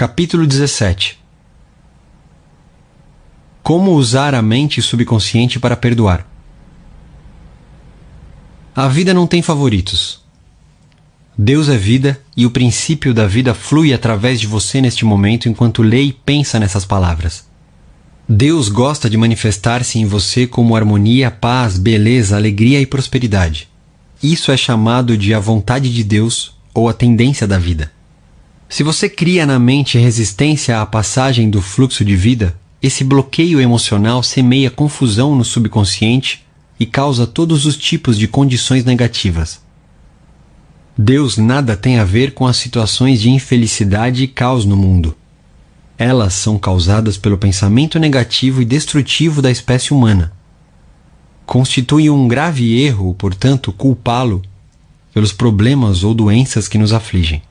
Capítulo 17 Como usar a mente subconsciente para perdoar? A vida não tem favoritos. Deus é vida e o princípio da vida flui através de você neste momento enquanto lê e pensa nessas palavras. Deus gosta de manifestar-se em você como harmonia, paz, beleza, alegria e prosperidade. Isso é chamado de a vontade de Deus ou a tendência da vida. Se você cria na mente resistência à passagem do fluxo de vida, esse bloqueio emocional semeia confusão no subconsciente e causa todos os tipos de condições negativas. Deus nada tem a ver com as situações de infelicidade e caos no mundo. Elas são causadas pelo pensamento negativo e destrutivo da espécie humana. Constitui um grave erro, portanto, culpá-lo pelos problemas ou doenças que nos afligem.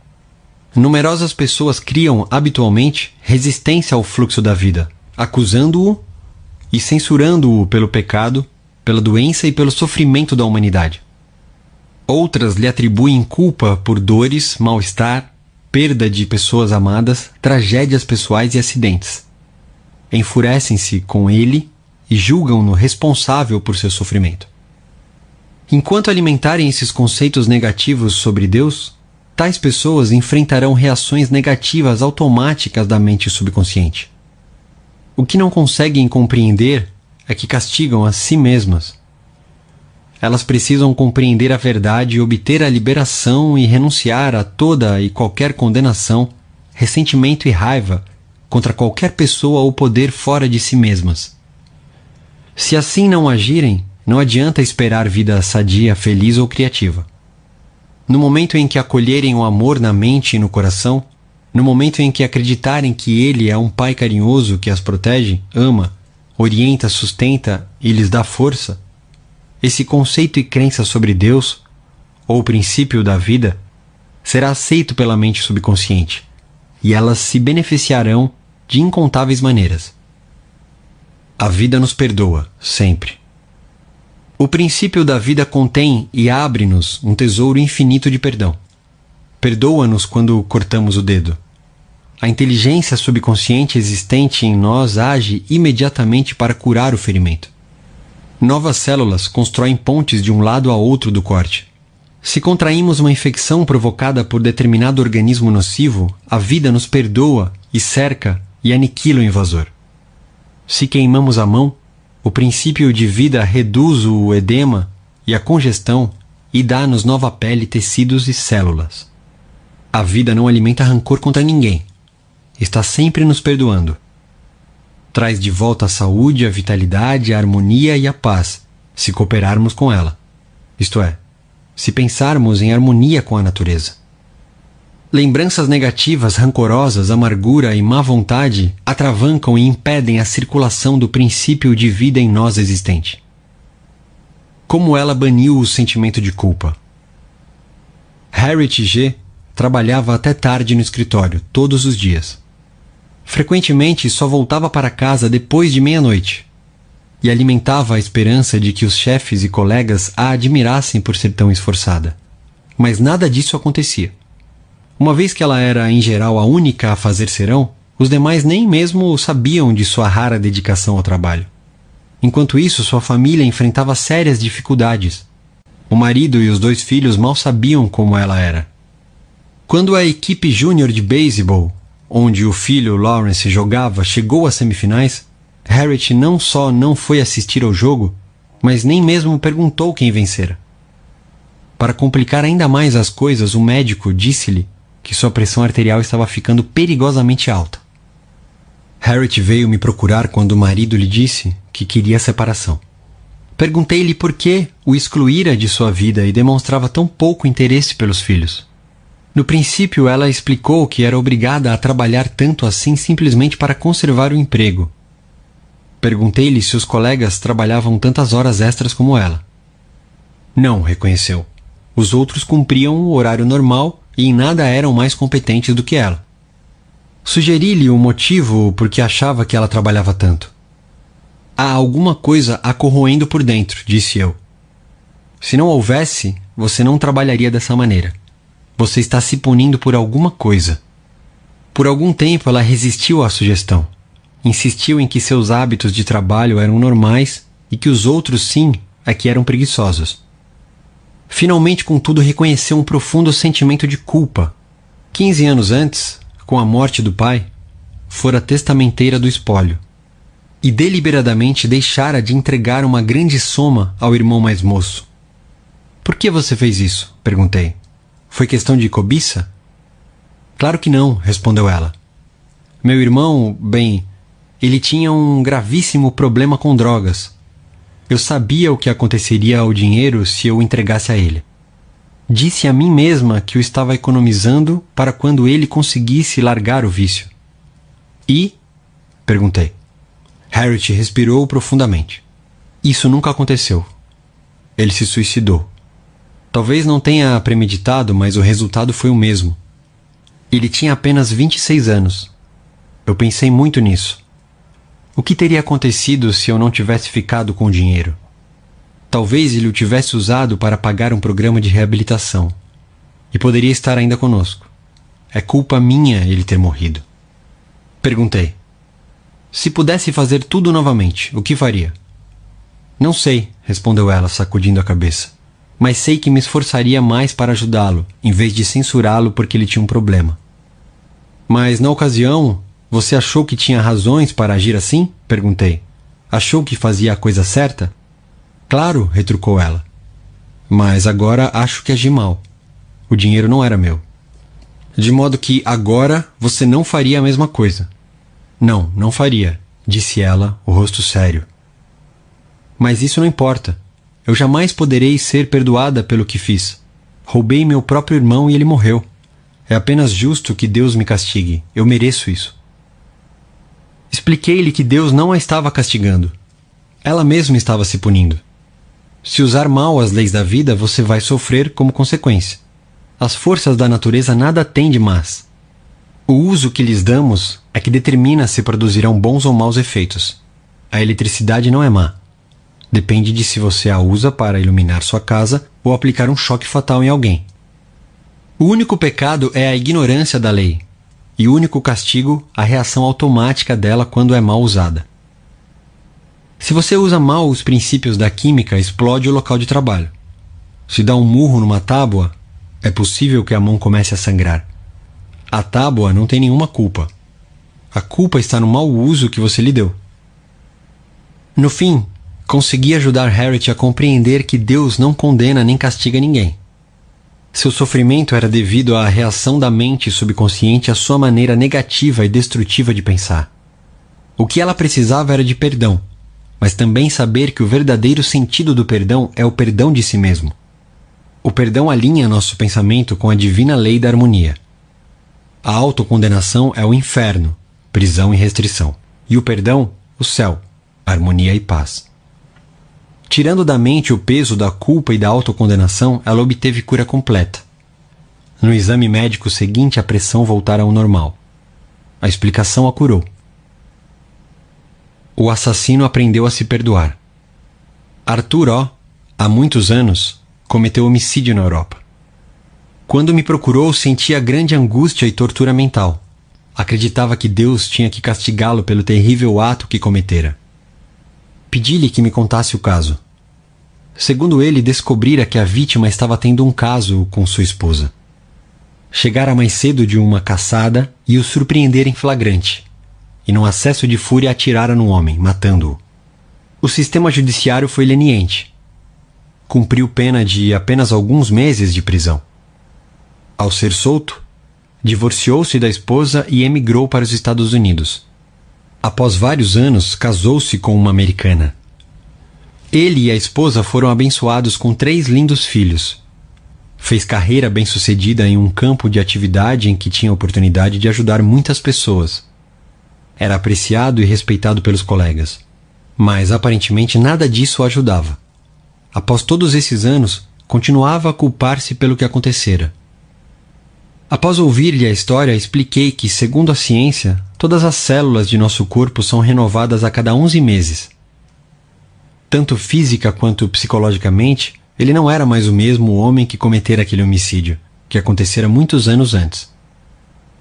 Numerosas pessoas criam habitualmente resistência ao fluxo da vida, acusando-o e censurando-o pelo pecado pela doença e pelo sofrimento da humanidade. Outras lhe atribuem culpa por dores, mal-estar, perda de pessoas amadas, tragédias pessoais e acidentes. Enfurecem-se com ele e julgam-no responsável por seu sofrimento. Enquanto alimentarem esses conceitos negativos sobre Deus, tais pessoas enfrentarão reações negativas automáticas da mente subconsciente. O que não conseguem compreender é que castigam a si mesmas. Elas precisam compreender a verdade e obter a liberação e renunciar a toda e qualquer condenação, ressentimento e raiva contra qualquer pessoa ou poder fora de si mesmas. Se assim não agirem, não adianta esperar vida sadia, feliz ou criativa. No momento em que acolherem o amor na mente e no coração, no momento em que acreditarem que Ele é um Pai carinhoso que as protege, ama orienta, sustenta e lhes dá força, esse conceito e crença sobre Deus, ou o princípio da vida, será aceito pela mente subconsciente, e elas se beneficiarão de incontáveis maneiras. A vida nos perdoa, sempre. O princípio da vida contém e abre-nos um tesouro infinito de perdão. Perdoa-nos quando cortamos o dedo a inteligência subconsciente existente em nós age imediatamente para curar o ferimento. Novas células constroem pontes de um lado a outro do corte. Se contraímos uma infecção provocada por determinado organismo nocivo, a vida nos perdoa e cerca e aniquila o invasor. Se queimamos a mão, o princípio de vida reduz o edema e a congestão e dá-nos nova pele, tecidos e células. A vida não alimenta rancor contra ninguém está sempre nos perdoando. Traz de volta a saúde, a vitalidade, a harmonia e a paz, se cooperarmos com ela. Isto é, se pensarmos em harmonia com a natureza. Lembranças negativas, rancorosas, amargura e má vontade atravancam e impedem a circulação do princípio de vida em nós existente. Como ela baniu o sentimento de culpa? Harriet G. trabalhava até tarde no escritório, todos os dias. Frequentemente só voltava para casa depois de meia-noite e alimentava a esperança de que os chefes e colegas a admirassem por ser tão esforçada. Mas nada disso acontecia. Uma vez que ela era, em geral, a única a fazer serão, os demais nem mesmo sabiam de sua rara dedicação ao trabalho. Enquanto isso, sua família enfrentava sérias dificuldades. O marido e os dois filhos mal sabiam como ela era. Quando a equipe júnior de beisebol onde o filho Lawrence jogava, chegou às semifinais, Harriet não só não foi assistir ao jogo, mas nem mesmo perguntou quem vencera. Para complicar ainda mais as coisas, o médico disse-lhe que sua pressão arterial estava ficando perigosamente alta. Harriet veio me procurar quando o marido lhe disse que queria separação. Perguntei-lhe por que o excluíra de sua vida e demonstrava tão pouco interesse pelos filhos. No princípio, ela explicou que era obrigada a trabalhar tanto assim simplesmente para conservar o emprego. Perguntei-lhe se os colegas trabalhavam tantas horas extras como ela. Não, reconheceu. Os outros cumpriam o horário normal e em nada eram mais competentes do que ela. Sugeri-lhe o motivo por que achava que ela trabalhava tanto. Há alguma coisa a corroendo por dentro, disse eu. Se não houvesse, você não trabalharia dessa maneira. Você está se punindo por alguma coisa. Por algum tempo ela resistiu à sugestão. Insistiu em que seus hábitos de trabalho eram normais e que os outros, sim, é que eram preguiçosos. Finalmente, contudo, reconheceu um profundo sentimento de culpa. Quinze anos antes, com a morte do pai, fora testamenteira do espólio e deliberadamente deixara de entregar uma grande soma ao irmão mais moço. Por que você fez isso? perguntei. Foi questão de cobiça? Claro que não, respondeu ela. Meu irmão, bem, ele tinha um gravíssimo problema com drogas. Eu sabia o que aconteceria ao dinheiro se eu o entregasse a ele. Disse a mim mesma que o estava economizando para quando ele conseguisse largar o vício. E? perguntei. Harriet respirou profundamente. Isso nunca aconteceu. Ele se suicidou. Talvez não tenha premeditado, mas o resultado foi o mesmo. Ele tinha apenas 26 anos. Eu pensei muito nisso. O que teria acontecido se eu não tivesse ficado com o dinheiro? Talvez ele o tivesse usado para pagar um programa de reabilitação. E poderia estar ainda conosco. É culpa minha ele ter morrido. Perguntei. Se pudesse fazer tudo novamente, o que faria? Não sei, respondeu ela, sacudindo a cabeça. Mas sei que me esforçaria mais para ajudá-lo, em vez de censurá-lo porque ele tinha um problema. Mas na ocasião, você achou que tinha razões para agir assim? perguntei. Achou que fazia a coisa certa? Claro, retrucou ela. Mas agora acho que agi mal. O dinheiro não era meu. De modo que agora você não faria a mesma coisa. Não, não faria, disse ela, o rosto sério. Mas isso não importa. Eu jamais poderei ser perdoada pelo que fiz. Roubei meu próprio irmão e ele morreu. É apenas justo que Deus me castigue. Eu mereço isso. Expliquei-lhe que Deus não a estava castigando. Ela mesma estava se punindo. Se usar mal as leis da vida, você vai sofrer como consequência. As forças da natureza nada têm de más. O uso que lhes damos é que determina se produzirão bons ou maus efeitos. A eletricidade não é má. Depende de se você a usa para iluminar sua casa ou aplicar um choque fatal em alguém. O único pecado é a ignorância da lei, e único castigo a reação automática dela quando é mal usada. Se você usa mal os princípios da química, explode o local de trabalho. Se dá um murro numa tábua, é possível que a mão comece a sangrar. A tábua não tem nenhuma culpa. A culpa está no mau uso que você lhe deu. No fim, consegui ajudar Harriet a compreender que Deus não condena nem castiga ninguém. Seu sofrimento era devido à reação da mente subconsciente à sua maneira negativa e destrutiva de pensar. O que ela precisava era de perdão, mas também saber que o verdadeiro sentido do perdão é o perdão de si mesmo. O perdão alinha nosso pensamento com a divina lei da harmonia. A autocondenação é o inferno, prisão e restrição. E o perdão, o céu, harmonia e paz. Tirando da mente o peso da culpa e da autocondenação, ela obteve cura completa. No exame médico seguinte, a pressão voltara ao normal. A explicação a curou. O assassino aprendeu a se perdoar. Arthur O, há muitos anos, cometeu homicídio na Europa. Quando me procurou, sentia grande angústia e tortura mental. Acreditava que Deus tinha que castigá-lo pelo terrível ato que cometera. Pedi-lhe que me contasse o caso. Segundo ele, descobrira que a vítima estava tendo um caso com sua esposa. Chegara mais cedo de uma caçada e o surpreendera em flagrante, e num acesso de fúria atirara no homem, matando-o. O sistema judiciário foi leniente. Cumpriu pena de apenas alguns meses de prisão. Ao ser solto, divorciou-se da esposa e emigrou para os Estados Unidos. Após vários anos, casou-se com uma americana. Ele e a esposa foram abençoados com três lindos filhos. Fez carreira bem-sucedida em um campo de atividade em que tinha oportunidade de ajudar muitas pessoas. Era apreciado e respeitado pelos colegas. Mas aparentemente nada disso o ajudava. Após todos esses anos, continuava a culpar-se pelo que acontecera. Após ouvir-lhe a história, expliquei que, segundo a ciência, todas as células de nosso corpo são renovadas a cada 11 meses. Tanto física quanto psicologicamente, ele não era mais o mesmo homem que cometera aquele homicídio, que acontecera muitos anos antes.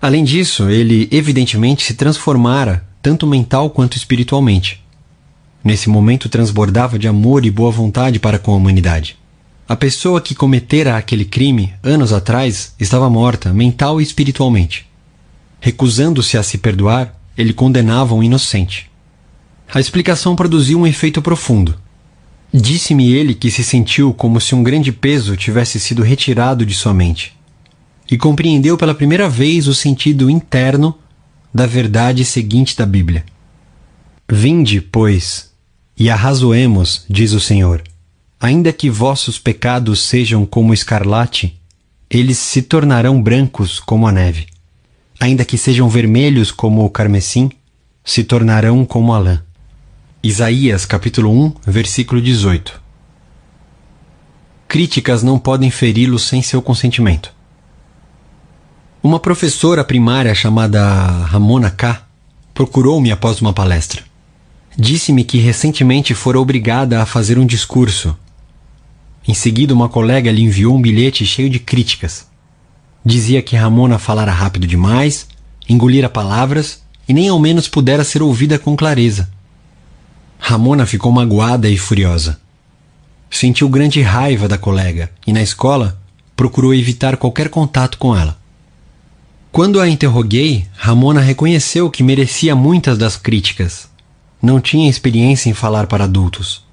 Além disso, ele evidentemente se transformara, tanto mental quanto espiritualmente. Nesse momento transbordava de amor e boa vontade para com a humanidade. A pessoa que cometera aquele crime anos atrás estava morta, mental e espiritualmente. Recusando-se a se perdoar, ele condenava um inocente. A explicação produziu um efeito profundo. Disse-me ele que se sentiu como se um grande peso tivesse sido retirado de sua mente e compreendeu pela primeira vez o sentido interno da verdade seguinte da Bíblia. Vinde, pois, e arrazoemos, diz o Senhor, ainda que vossos pecados sejam como escarlate, eles se tornarão brancos como a neve. Ainda que sejam vermelhos como o carmesim, se tornarão como a lã. Isaías capítulo 1, versículo 18. Críticas não podem feri-lo sem seu consentimento. Uma professora primária chamada Ramona K. procurou-me após uma palestra. Disse-me que recentemente fora obrigada a fazer um discurso. Em seguida, uma colega lhe enviou um bilhete cheio de críticas. Dizia que Ramona falara rápido demais, engolira palavras e nem ao menos pudera ser ouvida com clareza. Ramona ficou magoada e furiosa. Sentiu grande raiva da colega e, na escola, procurou evitar qualquer contato com ela. Quando a interroguei, Ramona reconheceu que merecia muitas das críticas. Não tinha experiência em falar para adultos.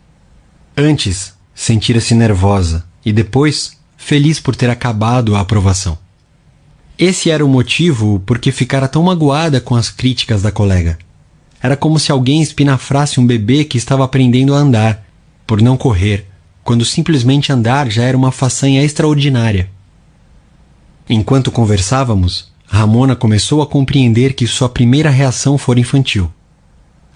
Antes, sentira-se nervosa e depois, feliz por ter acabado a aprovação. Esse era o motivo por que ficara tão magoada com as críticas da colega. Era como se alguém espinafrasse um bebê que estava aprendendo a andar, por não correr, quando simplesmente andar já era uma façanha extraordinária. Enquanto conversávamos, Ramona começou a compreender que sua primeira reação fora infantil.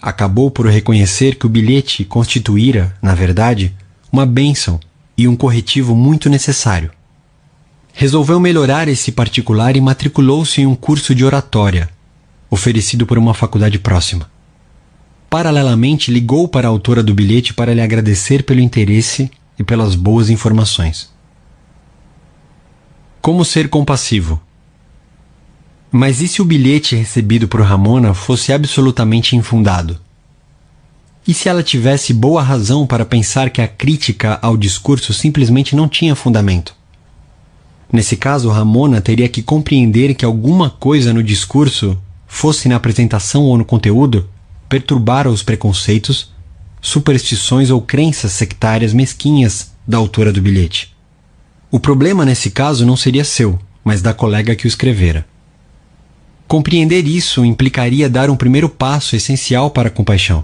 Acabou por reconhecer que o bilhete constituíra, na verdade, uma bênção e um corretivo muito necessário. Resolveu melhorar esse particular e matriculou-se em um curso de oratória, oferecido por uma faculdade próxima. Paralelamente, ligou para a autora do bilhete para lhe agradecer pelo interesse e pelas boas informações. Como ser compassivo? Mas e se o bilhete recebido por Ramona fosse absolutamente infundado? E se ela tivesse boa razão para pensar que a crítica ao discurso simplesmente não tinha fundamento? Nesse caso, Ramona teria que compreender que alguma coisa no discurso, fosse na apresentação ou no conteúdo, perturbara os preconceitos, superstições ou crenças sectárias mesquinhas da autora do bilhete. O problema nesse caso não seria seu, mas da colega que o escrevera. Compreender isso implicaria dar um primeiro passo essencial para a compaixão.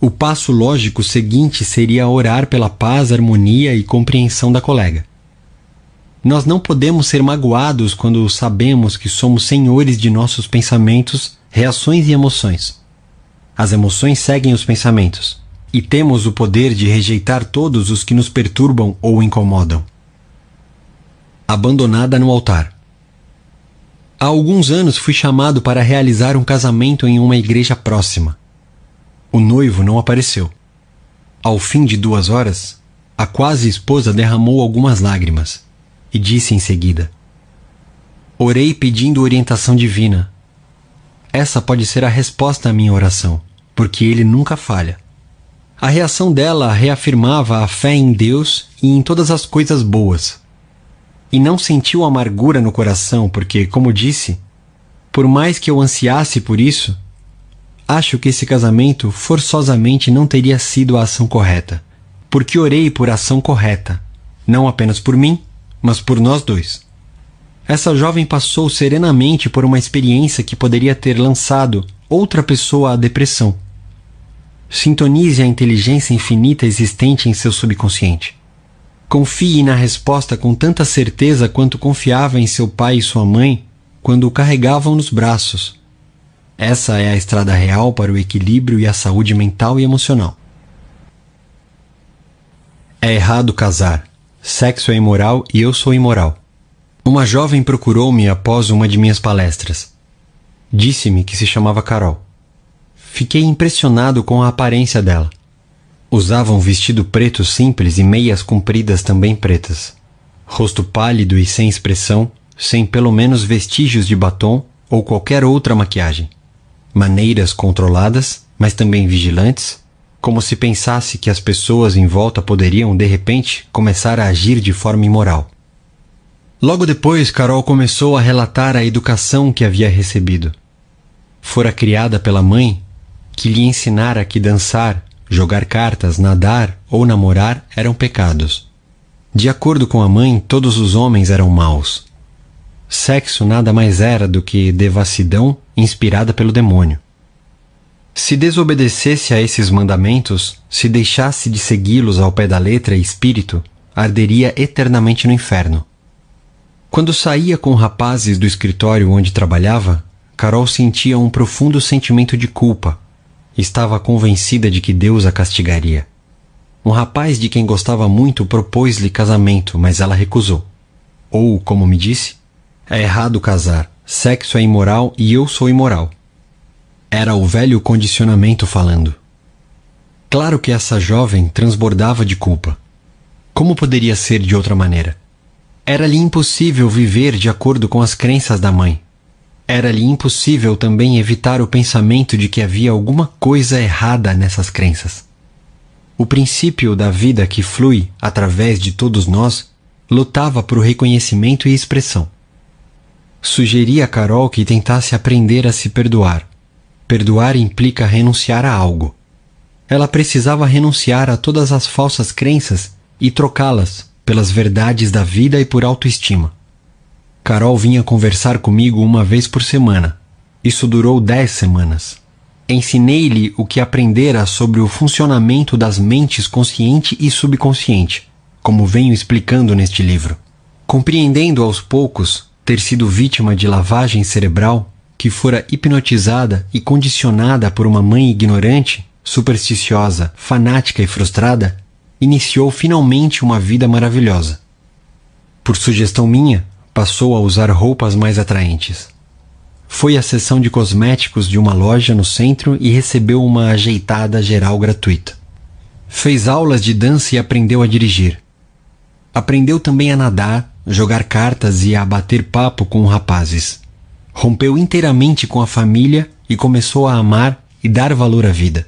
O passo lógico seguinte seria orar pela paz, harmonia e compreensão da colega. Nós não podemos ser magoados quando sabemos que somos senhores de nossos pensamentos, reações e emoções. As emoções seguem os pensamentos, e temos o poder de rejeitar todos os que nos perturbam ou incomodam. Abandonada no altar. Há alguns anos fui chamado para realizar um casamento em uma igreja próxima. O noivo não apareceu. Ao fim de duas horas, a quase esposa derramou algumas lágrimas e disse em seguida: Orei pedindo orientação divina. Essa pode ser a resposta à minha oração, porque ele nunca falha. A reação dela reafirmava a fé em Deus e em todas as coisas boas e não sentiu amargura no coração, porque, como disse, por mais que eu ansiasse por isso, acho que esse casamento forçosamente não teria sido a ação correta, porque orei por ação correta, não apenas por mim, mas por nós dois. Essa jovem passou serenamente por uma experiência que poderia ter lançado outra pessoa à depressão. Sintonize a inteligência infinita existente em seu subconsciente. Confie na resposta com tanta certeza quanto confiava em seu pai e sua mãe quando o carregavam nos braços. Essa é a estrada real para o equilíbrio e a saúde mental e emocional. É errado casar. Sexo é imoral e eu sou imoral. Uma jovem procurou-me após uma de minhas palestras. Disse-me que se chamava Carol. Fiquei impressionado com a aparência dela. Usava um vestido preto simples e meias compridas também pretas. Rosto pálido e sem expressão, sem pelo menos vestígios de batom ou qualquer outra maquiagem. Maneiras controladas, mas também vigilantes, como se pensasse que as pessoas em volta poderiam, de repente, começar a agir de forma imoral. Logo depois, Carol começou a relatar a educação que havia recebido. Fora criada pela mãe, que lhe ensinara que dançar, jogar cartas, nadar ou namorar eram pecados. De acordo com a mãe, todos os homens eram maus. Sexo nada mais era do que devassidão inspirada pelo demônio. Se desobedecesse a esses mandamentos, se deixasse de segui-los ao pé da letra e espírito, arderia eternamente no inferno. Quando saía com rapazes do escritório onde trabalhava, Carol sentia um profundo sentimento de culpa. Estava convencida de que Deus a castigaria. Um rapaz de quem gostava muito propôs-lhe casamento, mas ela recusou. Ou, como me disse, é errado casar, sexo é imoral e eu sou imoral. Era o velho condicionamento falando. Claro que essa jovem transbordava de culpa. Como poderia ser de outra maneira? Era-lhe impossível viver de acordo com as crenças da mãe. Era-lhe impossível também evitar o pensamento de que havia alguma coisa errada nessas crenças. O princípio da vida que flui através de todos nós lutava por reconhecimento e expressão. Sugeri a Carol que tentasse aprender a se perdoar. Perdoar implica renunciar a algo. Ela precisava renunciar a todas as falsas crenças e trocá-las pelas verdades da vida e por autoestima. Carol vinha conversar comigo uma vez por semana. Isso durou dez semanas. Ensinei-lhe o que aprendera sobre o funcionamento das mentes consciente e subconsciente, como venho explicando neste livro. Compreendendo aos poucos ter sido vítima de lavagem cerebral, que fora hipnotizada e condicionada por uma mãe ignorante, supersticiosa, fanática e frustrada, iniciou finalmente uma vida maravilhosa. Por sugestão minha, passou a usar roupas mais atraentes. Foi à sessão de cosméticos de uma loja no centro e recebeu uma ajeitada geral gratuita. Fez aulas de dança e aprendeu a dirigir. Aprendeu também a nadar, jogar cartas e a bater papo com rapazes. Rompeu inteiramente com a família e começou a amar e dar valor à vida.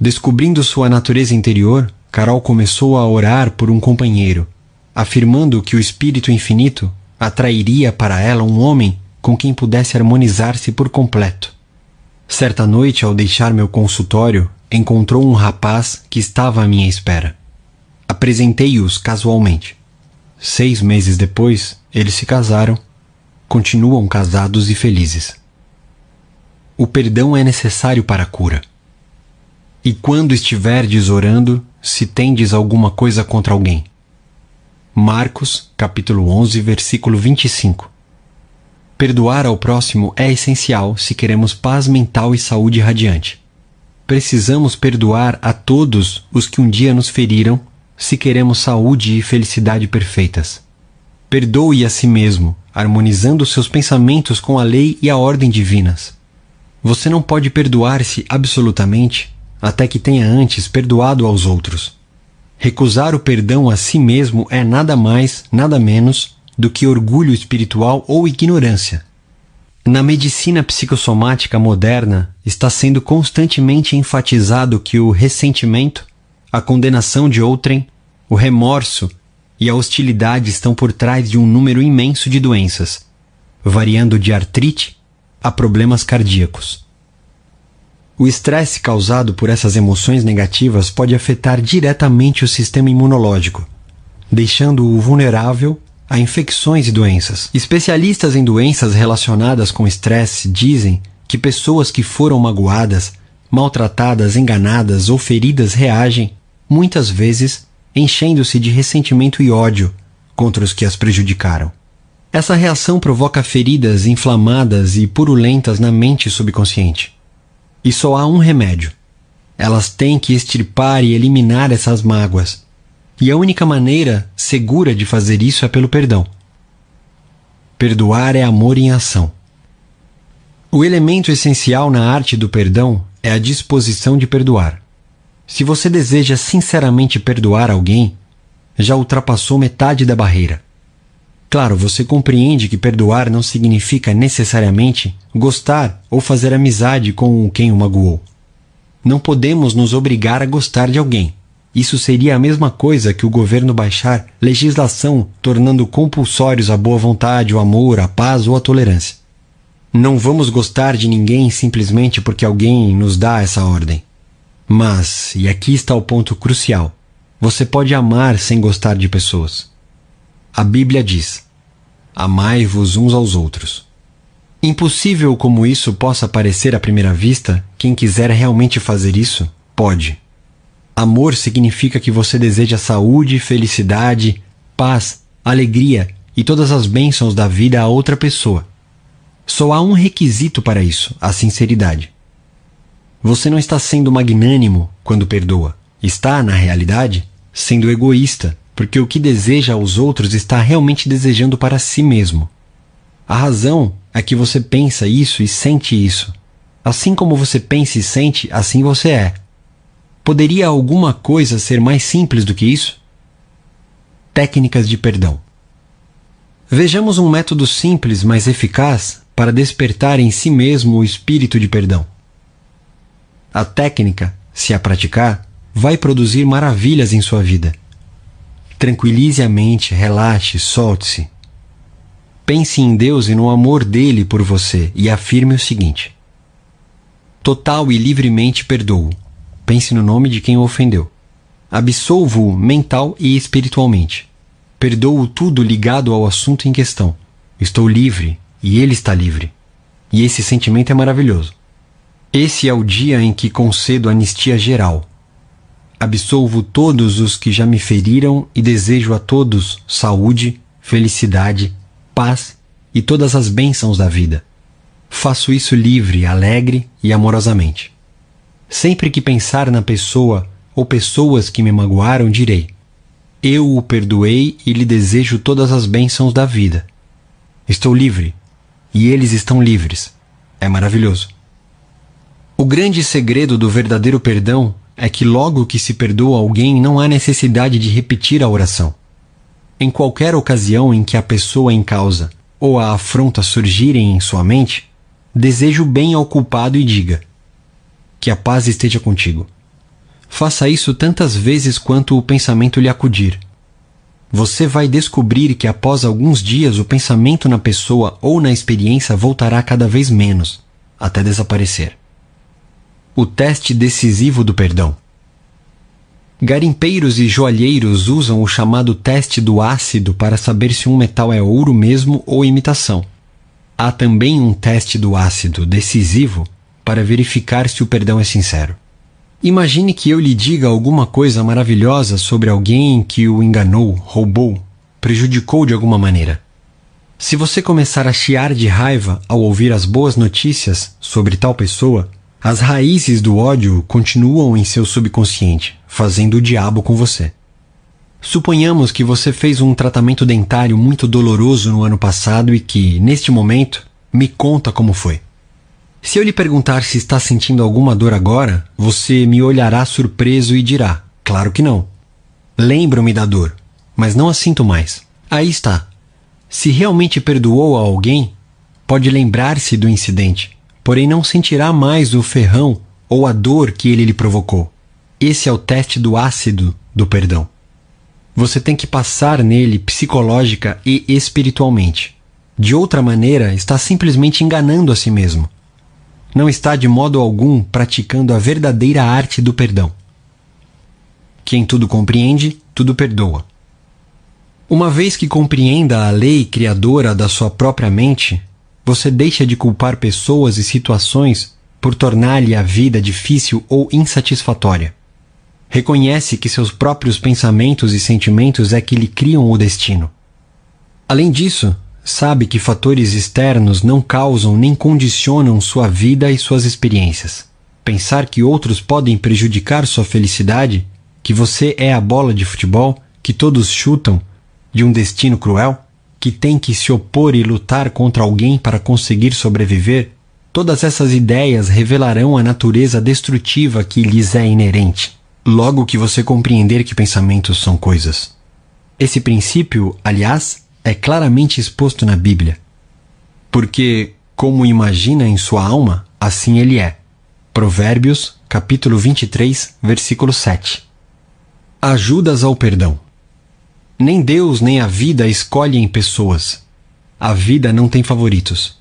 Descobrindo sua natureza interior, Carol começou a orar por um companheiro, afirmando que o Espírito Infinito atrairia para ela um homem com quem pudesse harmonizar-se por completo. Certa noite, ao deixar meu consultório, encontrou um rapaz que estava à minha espera. Apresentei-os casualmente. Seis meses depois, eles se casaram, continuam casados e felizes. O perdão é necessário para a cura. E quando estiverdes orando, se tendes alguma coisa contra alguém. Marcos, capítulo 11, versículo 25. Perdoar ao próximo é essencial se queremos paz mental e saúde radiante. Precisamos perdoar a todos os que um dia nos feriram se queremos saúde e felicidade perfeitas. Perdoe a si mesmo, harmonizando seus pensamentos com a lei e a ordem divinas. Você não pode perdoar-se absolutamente até que tenha antes perdoado aos outros. Recusar o perdão a si mesmo é nada mais, nada menos do que orgulho espiritual ou ignorância. Na medicina psicossomática moderna, está sendo constantemente enfatizado que o ressentimento, a condenação de outrem, o remorso e a hostilidade estão por trás de um número imenso de doenças, variando de artrite a problemas cardíacos. O estresse causado por essas emoções negativas pode afetar diretamente o sistema imunológico, deixando-o vulnerável a infecções e doenças. Especialistas em doenças relacionadas com estresse dizem que pessoas que foram magoadas, maltratadas, enganadas ou feridas reagem, muitas vezes, enchendo-se de ressentimento e ódio contra os que as prejudicaram. Essa reação provoca feridas inflamadas e purulentas na mente subconsciente. E só há um remédio. Elas têm que extirpar e eliminar essas mágoas, e a única maneira segura de fazer isso é pelo perdão. Perdoar é amor em ação. O elemento essencial na arte do perdão é a disposição de perdoar. Se você deseja sinceramente perdoar alguém, já ultrapassou metade da barreira. Claro, você compreende que perdoar não significa necessariamente gostar ou fazer amizade com quem o magoou. Não podemos nos obrigar a gostar de alguém. Isso seria a mesma coisa que o governo baixar legislação tornando compulsórios a boa vontade, o amor, a paz ou a tolerância. Não vamos gostar de ninguém simplesmente porque alguém nos dá essa ordem. Mas, e aqui está o ponto crucial, você pode amar sem gostar de pessoas. A Bíblia diz: Amai-vos uns aos outros. Impossível como isso possa parecer à primeira vista, quem quiser realmente fazer isso, pode. Amor significa que você deseja saúde, felicidade, paz, alegria e todas as bênçãos da vida a outra pessoa. Só há um requisito para isso: a sinceridade. Você não está sendo magnânimo quando perdoa. Está, na realidade, sendo egoísta porque o que deseja aos outros está realmente desejando para si mesmo. A razão é que você pensa isso e sente isso. Assim como você pensa e sente, assim você é. Poderia alguma coisa ser mais simples do que isso? Técnicas de perdão. Vejamos um método simples, mas eficaz para despertar em si mesmo o espírito de perdão. A técnica, se a praticar, vai produzir maravilhas em sua vida. Tranquilize a mente, relaxe, solte-se. Pense em Deus e no amor dele por você e afirme o seguinte: Total e livremente perdoo. Pense no nome de quem o ofendeu. Absolvo-o mental e espiritualmente. Perdoo tudo ligado ao assunto em questão. Estou livre e ele está livre. E esse sentimento é maravilhoso. Esse é o dia em que concedo anistia geral, absolvo todos os que já me feriram e desejo a todos saúde, felicidade, paz e todas as bênçãos da vida. Faço isso livre, alegre e amorosamente. Sempre que pensar na pessoa ou pessoas que me magoaram, direi: Eu o perdoei e lhe desejo todas as bênçãos da vida. Estou livre e eles estão livres. É maravilhoso. O grande segredo do verdadeiro perdão é que logo que se perdoa alguém não há necessidade de repetir a oração. Em qualquer ocasião em que a pessoa em causa ou a afronta surgirem em sua mente, deseje o bem ao culpado e diga: Que a paz esteja contigo. Faça isso tantas vezes quanto o pensamento lhe acudir. Você vai descobrir que após alguns dias o pensamento na pessoa ou na experiência voltará cada vez menos, até desaparecer o teste decisivo do perdão. Garimpeiros e joalheiros usam o chamado teste do ácido para saber se um metal é ouro mesmo ou imitação. Há também um teste do ácido decisivo para verificar se o perdão é sincero. Imagine que eu lhe diga alguma coisa maravilhosa sobre alguém que o enganou, roubou, prejudicou de alguma maneira. Se você começar a chiar de raiva ao ouvir as boas notícias sobre tal pessoa, as raízes do ódio continuam em seu subconsciente, fazendo o diabo com você. Suponhamos que você fez um tratamento dentário muito doloroso no ano passado e que, neste momento, me conta como foi. Se eu lhe perguntar se está sentindo alguma dor agora, você me olhará surpreso e dirá: Claro que não. Lembro-me da dor, mas não a sinto mais. Aí está. Se realmente perdoou a alguém, pode lembrar-se do incidente porém não sentirá mais o ferrão ou a dor que ele lhe provocou. Esse é o teste do ácido do perdão. Você tem que passar nele psicológica e espiritualmente. De outra maneira, está simplesmente enganando a si mesmo. Não está de modo algum praticando a verdadeira arte do perdão. Quem tudo compreende, tudo perdoa. Uma vez que compreenda a lei criadora da sua própria mente, você deixa de culpar pessoas e situações por tornar-lhe a vida difícil ou insatisfatória. Reconhece que seus próprios pensamentos e sentimentos é que lhe criam o destino. Além disso, sabe que fatores externos não causam nem condicionam sua vida e suas experiências. Pensar que outros podem prejudicar sua felicidade, que você é a bola de futebol que todos chutam de um destino cruel? Que tem que se opor e lutar contra alguém para conseguir sobreviver, todas essas ideias revelarão a natureza destrutiva que lhes é inerente, logo que você compreender que pensamentos são coisas. Esse princípio, aliás, é claramente exposto na Bíblia. Porque, como imagina em sua alma, assim ele é. Provérbios, capítulo 23, versículo 7. Ajudas ao perdão. Nem Deus nem a vida escolhem pessoas. A vida não tem favoritos.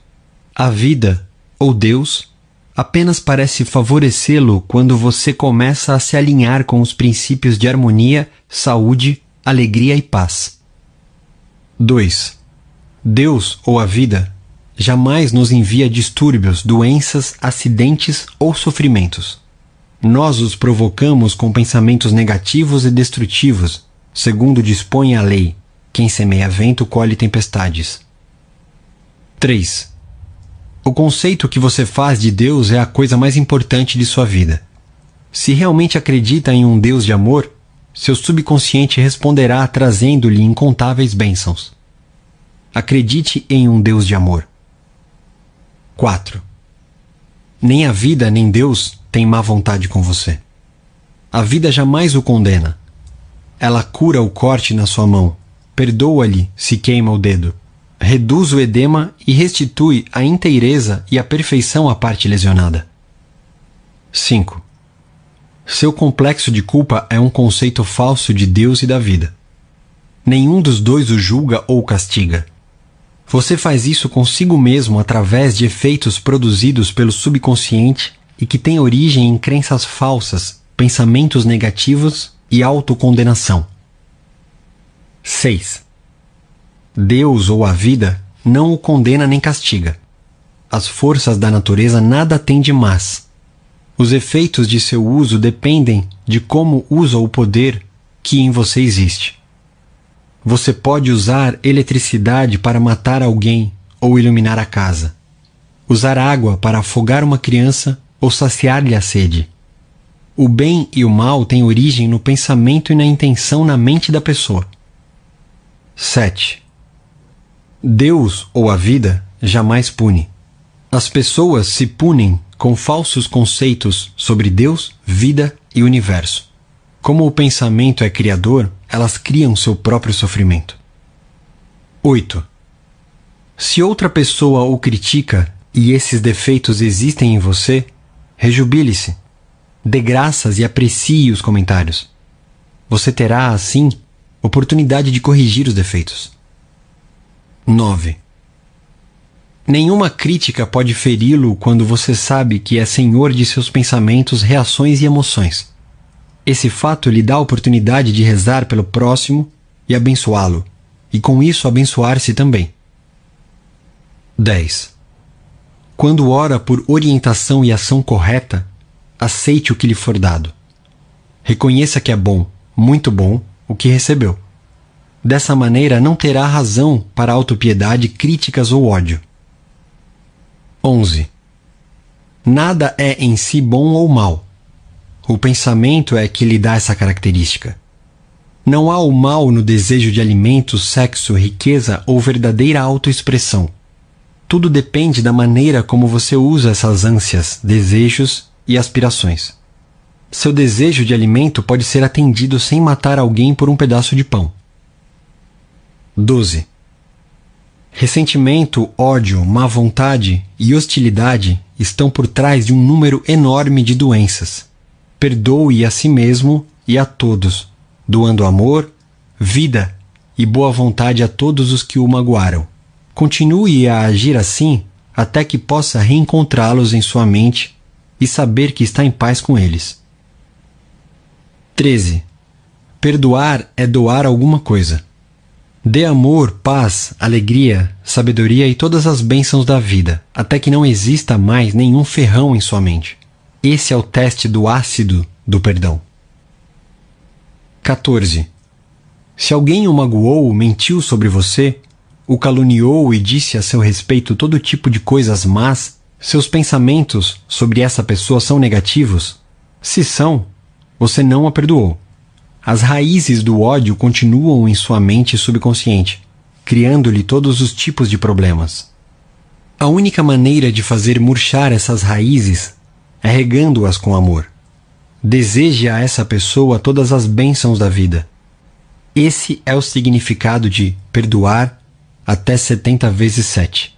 A vida, ou Deus, apenas parece favorecê-lo quando você começa a se alinhar com os princípios de harmonia, saúde, alegria e paz. 2. Deus ou a vida jamais nos envia distúrbios, doenças, acidentes ou sofrimentos. Nós os provocamos com pensamentos negativos e destrutivos, segundo dispõe a lei. Quem semeia vento colhe tempestades. 3. O conceito que você faz de Deus é a coisa mais importante de sua vida. Se realmente acredita em um Deus de amor, seu subconsciente responderá trazendo-lhe incontáveis bênçãos. Acredite em um Deus de amor. 4. Nem a vida nem Deus têm má vontade com você. A vida jamais o condena. Ela cura o corte na sua mão, perdoa-lhe se queima o dedo reduz o edema e restitui a inteireza e a perfeição à parte lesionada. 5. Seu complexo de culpa é um conceito falso de Deus e da vida. Nenhum dos dois o julga ou castiga. Você faz isso consigo mesmo através de efeitos produzidos pelo subconsciente e que têm origem em crenças falsas, pensamentos negativos e autocondenação. 6. Deus ou a vida não o condena nem castiga. As forças da natureza nada têm de más. Os efeitos de seu uso dependem de como usa o poder que em você existe. Você pode usar eletricidade para matar alguém ou iluminar a casa. Usar água para afogar uma criança ou saciar-lhe a sede. O bem e o mal têm origem no pensamento e na intenção na mente da pessoa. 7. Deus ou a vida jamais pune. As pessoas se punem com falsos conceitos sobre Deus, vida e universo. Como o pensamento é criador, elas criam seu próprio sofrimento. 8. Se outra pessoa o critica e esses defeitos existem em você, rejubile-se. Dê graças e aprecie os comentários. Você terá, assim, oportunidade de corrigir os defeitos. 9. Nenhuma crítica pode feri-lo quando você sabe que é senhor de seus pensamentos, reações e emoções. Esse fato lhe dá a oportunidade de rezar pelo próximo e abençoá-lo, e com isso abençoar-se também. 10. Quando ora por orientação e ação correta, aceite o que lhe for dado. Reconheça que é bom, muito bom, o que recebeu. Dessa maneira, não terá razão para autopiedade, críticas ou ódio. 11. Nada é em si bom ou mal. O pensamento é que lhe dá essa característica. Não há o mal no desejo de alimento, sexo, riqueza ou verdadeira autoexpressão. Tudo depende da maneira como você usa essas ânsias, desejos e aspirações. Seu desejo de alimento pode ser atendido sem matar alguém por um pedaço de pão. 12. Ressentimento, ódio, má vontade e hostilidade estão por trás de um número enorme de doenças. Perdoe a si mesmo e a todos, doando amor, vida e boa vontade a todos os que o magoaram. Continue a agir assim até que possa reencontrá-los em sua mente e saber que está em paz com eles. 13. Perdoar é doar alguma coisa. Dê amor, paz, alegria, sabedoria e todas as bênçãos da vida, até que não exista mais nenhum ferrão em sua mente. Esse é o teste do ácido do perdão. 14. Se alguém o magoou, mentiu sobre você, o caluniou e disse a seu respeito todo tipo de coisas más, seus pensamentos sobre essa pessoa são negativos? Se são, você não a perdoou. As raízes do ódio continuam em sua mente subconsciente, criando-lhe todos os tipos de problemas. A única maneira de fazer murchar essas raízes é regando-as com amor. Deseje a essa pessoa todas as bênçãos da vida. Esse é o significado de perdoar até 70 vezes 7.